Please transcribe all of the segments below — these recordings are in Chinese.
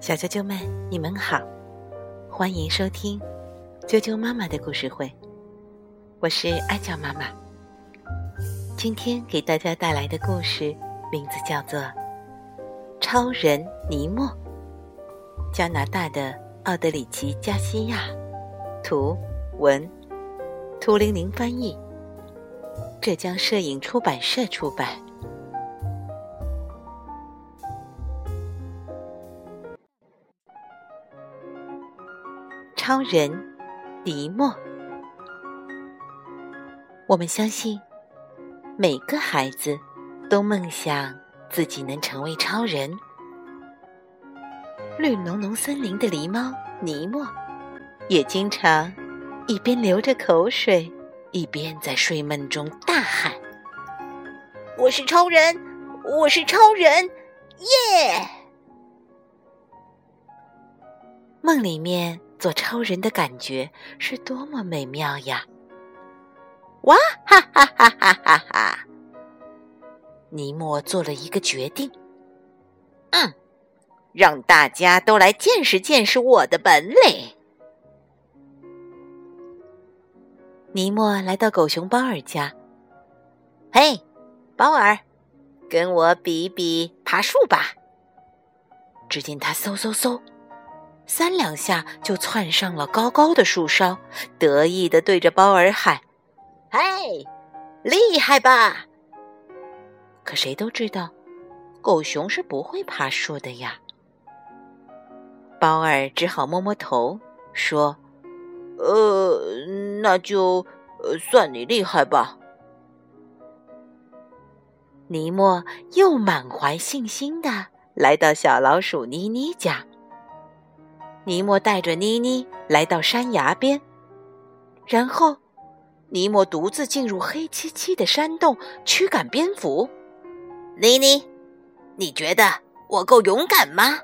小啾啾们，你们好，欢迎收听啾啾妈妈的故事会，我是艾娇妈妈。今天给大家带来的故事名字叫做《超人尼莫》，加拿大的奥德里奇·加西亚，图文，图玲玲翻译，浙江摄影出版社出版。超人尼莫，我们相信每个孩子都梦想自己能成为超人。绿浓浓森林的狸猫尼莫，也经常一边流着口水，一边在睡梦中大喊：“我是超人，我是超人，耶！”梦里面。做超人的感觉是多么美妙呀！哇哈哈哈哈哈哈！尼莫做了一个决定，嗯，让大家都来见识见识我的本领。尼莫来到狗熊包尔家，嘿，包尔，跟我比比爬树吧！只见他嗖嗖嗖。三两下就窜上了高高的树梢，得意的对着包儿喊：“嘿，厉害吧！”可谁都知道，狗熊是不会爬树的呀。包儿只好摸摸头，说：“呃，那就算你厉害吧。”尼莫又满怀信心的来到小老鼠妮妮家。尼莫带着妮妮来到山崖边，然后尼莫独自进入黑漆漆的山洞驱赶蝙蝠。妮妮，你觉得我够勇敢吗？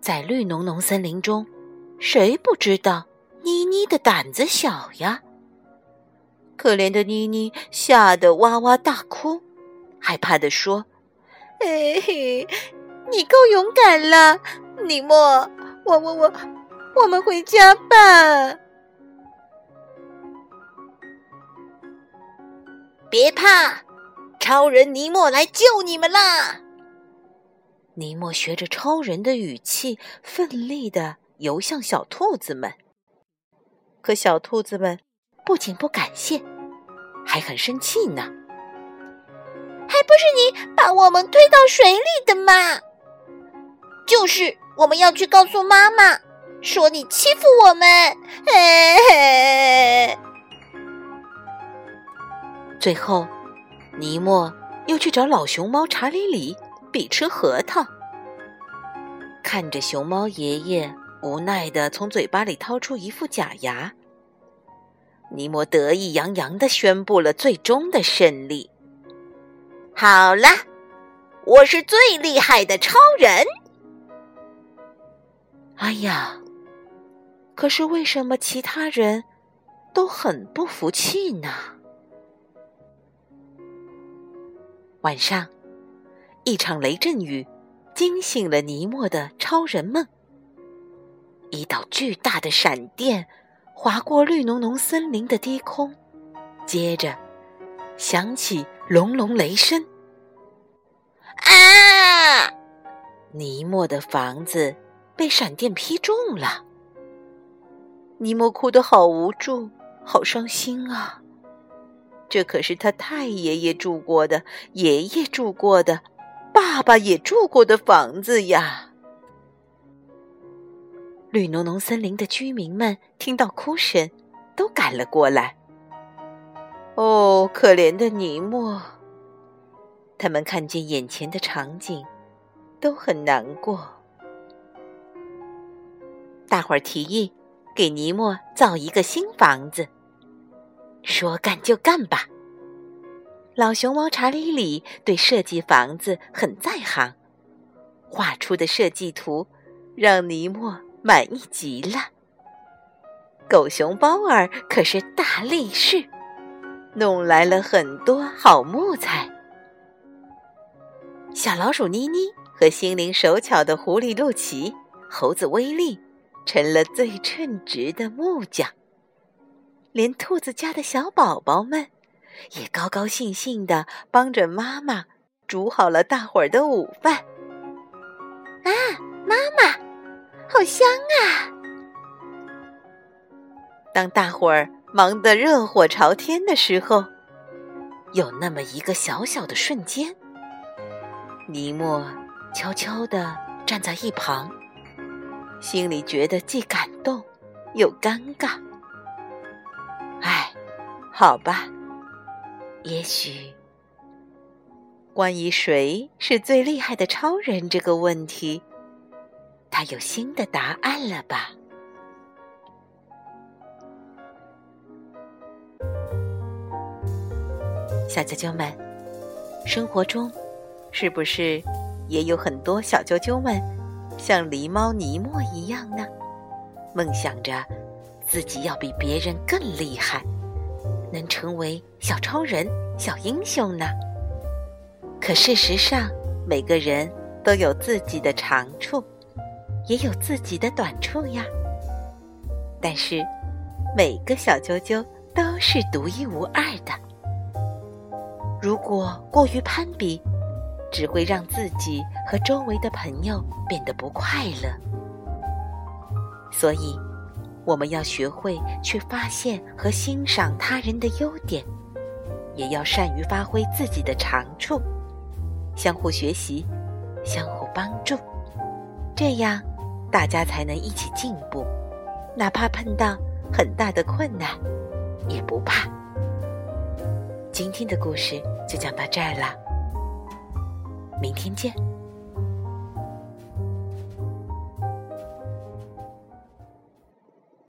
在绿浓浓森林中，谁不知道妮妮的胆子小呀？可怜的妮妮吓得哇哇大哭，害怕的说：“嘿嘿，你够勇敢了。”尼莫，我我我，我们回家吧。别怕，超人尼莫来救你们啦！尼莫学着超人的语气，奋力的游向小兔子们。可小兔子们不仅不感谢，还很生气呢。还不是你把我们推到水里的吗？就是。我们要去告诉妈妈，说你欺负我们。嘿嘿。最后，尼莫又去找老熊猫查理里比吃核桃。看着熊猫爷爷无奈的从嘴巴里掏出一副假牙，尼莫得意洋洋的宣布了最终的胜利。好了，我是最厉害的超人。哎呀！可是为什么其他人都很不服气呢？晚上，一场雷阵雨惊醒了尼莫的超人梦。一道巨大的闪电划过绿浓浓森林的低空，接着响起隆隆雷声。啊！尼莫的房子。被闪电劈中了，尼莫哭得好无助，好伤心啊！这可是他太爷爷住过的，爷爷住过的，爸爸也住过的房子呀！绿浓浓森林的居民们听到哭声，都赶了过来。哦，可怜的尼莫！他们看见眼前的场景，都很难过。大伙儿提议给尼莫造一个新房子，说干就干吧。老熊猫查理里对设计房子很在行，画出的设计图让尼莫满意极了。狗熊包儿可是大力士，弄来了很多好木材。小老鼠妮妮和心灵手巧的狐狸露奇、猴子威利成了最称职的木匠。连兔子家的小宝宝们也高高兴兴的帮着妈妈煮好了大伙儿的午饭。啊，妈妈，好香啊！当大伙儿忙得热火朝天的时候，有那么一个小小的瞬间，尼莫悄悄地站在一旁，心里觉得既感动又尴尬。唉，好吧，也许关于谁是最厉害的超人这个问题，他有新的答案了吧？小啾啾们，生活中是不是也有很多小啾啾们像狸猫尼莫一样呢？梦想着自己要比别人更厉害，能成为小超人、小英雄呢？可事实上，每个人都有自己的长处，也有自己的短处呀。但是，每个小啾啾都是独一无二的。如果过于攀比，只会让自己和周围的朋友变得不快乐。所以，我们要学会去发现和欣赏他人的优点，也要善于发挥自己的长处，相互学习，相互帮助，这样大家才能一起进步。哪怕碰到很大的困难，也不怕。今天的故事就讲到这儿了，明天见。